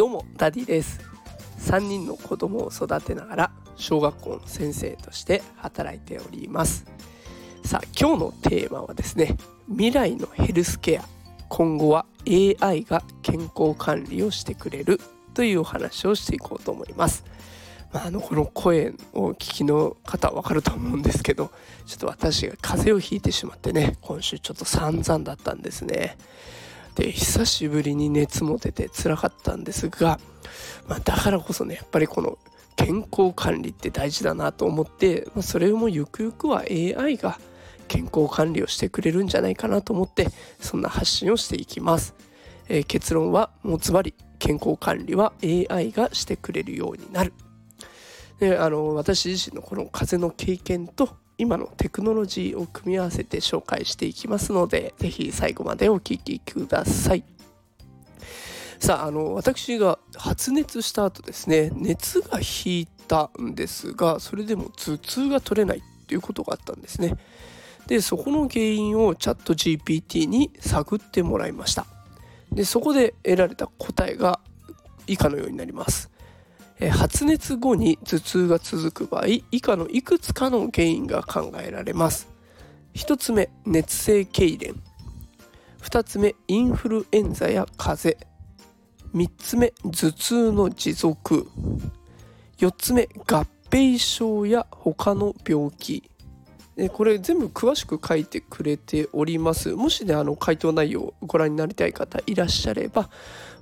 どうもダディです。3人の子供を育てながら小学校の先生として働いております。さあ今日のテーマはですね未来のヘルスケア今後は AI が健康管理をしてくれるというお話をしていこうと思います。まあ、あのこの声お聞きの方はわかると思うんですけどちょっと私が風邪をひいてしまってね今週ちょっと散々だったんですね。で久しぶりに熱も出て辛かったんですが、まあ、だからこそねやっぱりこの健康管理って大事だなと思って、まあ、それもゆくゆくは AI が健康管理をしてくれるんじゃないかなと思ってそんな発信をしていきます、えー、結論はもうズバリ健康管理は AI がしてくれるようになる。であの私自身のこの風の経験と今のテクノロジーを組み合わせて紹介していきますので是非最後までお聴きください。さああの私が発熱した後ですね熱が引いたんですがそれでも頭痛が取れないっていうことがあったんですね。でそこの原因をチャット GPT に探ってもらいました。でそこで得られた答えが以下のようになります。発熱後に頭痛が続く場合以下のいくつかの原因が考えられます。1つ目熱性痙攣2つ目インフルエンザや風邪。3つ目頭痛の持続。4つ目合併症や他の病気。これ全部詳しく書いてくれております。もしねあの回答内容をご覧になりたい方いらっしゃれば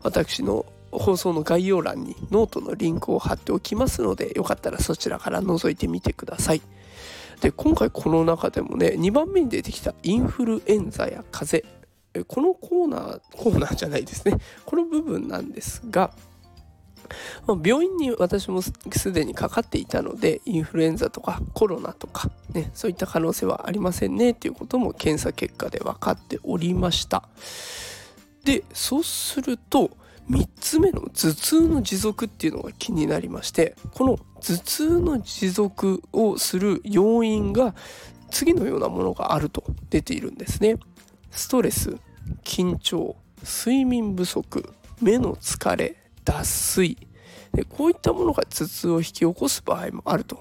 私の放送の概要欄にノートのリンクを貼っておきますのでよかったらそちらから覗いてみてください。で今回この中でもね2番目に出てきたインフルエンザや風邪。このコーナーコーナーじゃないですね。この部分なんですが病院に私もすでにかかっていたのでインフルエンザとかコロナとか、ね、そういった可能性はありませんねということも検査結果で分かっておりました。でそうすると3つ目の頭痛の持続っていうのが気になりましてこの頭痛の持続をする要因が次のようなものがあると出ているんですね。ストレス緊張睡眠不足目の疲れ脱水でこういったものが頭痛を引き起こす場合もあると。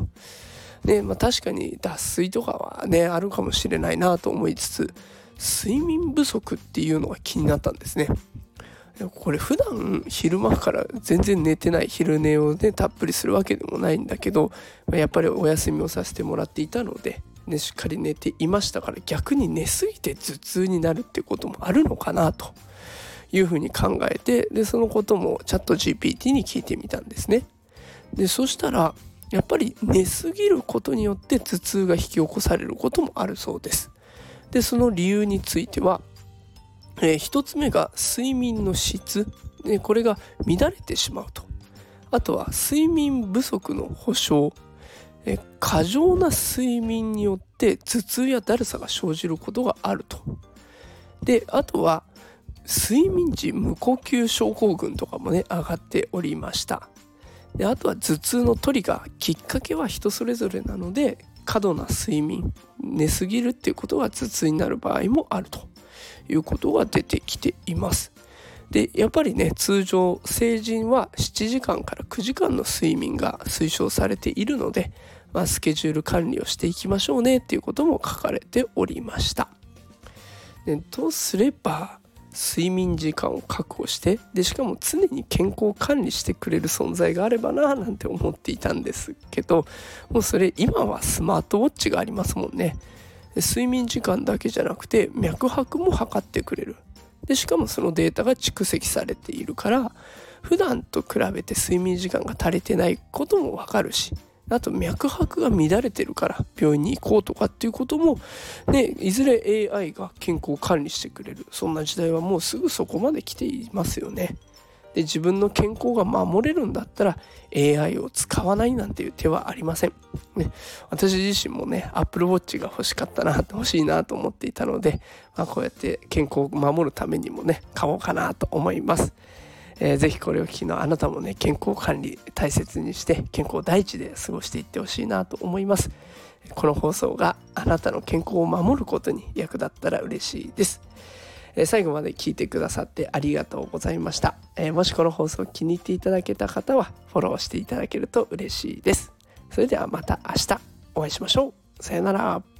ねまあ、確かに脱水とかはねあるかもしれないなと思いつつ睡眠不足っていうのが気になったんですね。これ普段昼間から全然寝てない昼寝をねたっぷりするわけでもないんだけどやっぱりお休みをさせてもらっていたので、ね、しっかり寝ていましたから逆に寝すぎて頭痛になるってこともあるのかなというふうに考えてでそのこともチャット GPT に聞いてみたんですね。でそしたらやっぱり寝すぎることによって頭痛が引き起こされることもあるそうです。でその理由についてはえー、1つ目が睡眠の質、ね、これが乱れてしまうと。あとは睡眠不足の保障、え、過剰な睡眠によって頭痛やだるさが生じることがあると。であとは睡眠時無呼吸症候群とかもね上がっておりました。であとは頭痛のトリガーきっかけは人それぞれなので過度な睡眠寝すぎるっていうことが頭痛になる場合もあると。いうことが出てきています。でやっぱりね通常成人は7時間から9時間の睡眠が推奨されているので、まあ、スケジュール管理をしていきましょうねっていうことも書かれておりました。でどうすれば睡眠時間を確保してでしかも常に健康管理してくれる存在があればななんて思っていたんですけどもうそれ今はスマートウォッチがありますもんね。睡眠時間だけじゃなくて脈拍も測ってくれるでしかもそのデータが蓄積されているから普段と比べて睡眠時間が足りてないこともわかるしあと脈拍が乱れてるから病院に行こうとかっていうこともねいずれ AI が健康を管理してくれるそんな時代はもうすぐそこまで来ていますよね。で自分の健康が守れるんだったら AI を使わないなんていう手はありません。ね、私自身もね Apple Watch が欲しかったな欲しいなと思っていたので、まあ、こうやって健康を守るためにもね買おうかなと思います。えー、ぜひこれを聞きのあなたもね健康管理大切にして健康第一で過ごしていってほしいなと思います。この放送があなたの健康を守ることに役立ったら嬉しいです。え最後まで聞いてくださってありがとうございました、えもしこの放送気に入っていただけた方はフォローしていただけると嬉しいです。それではまた明日。お会いしましょう。さよなら。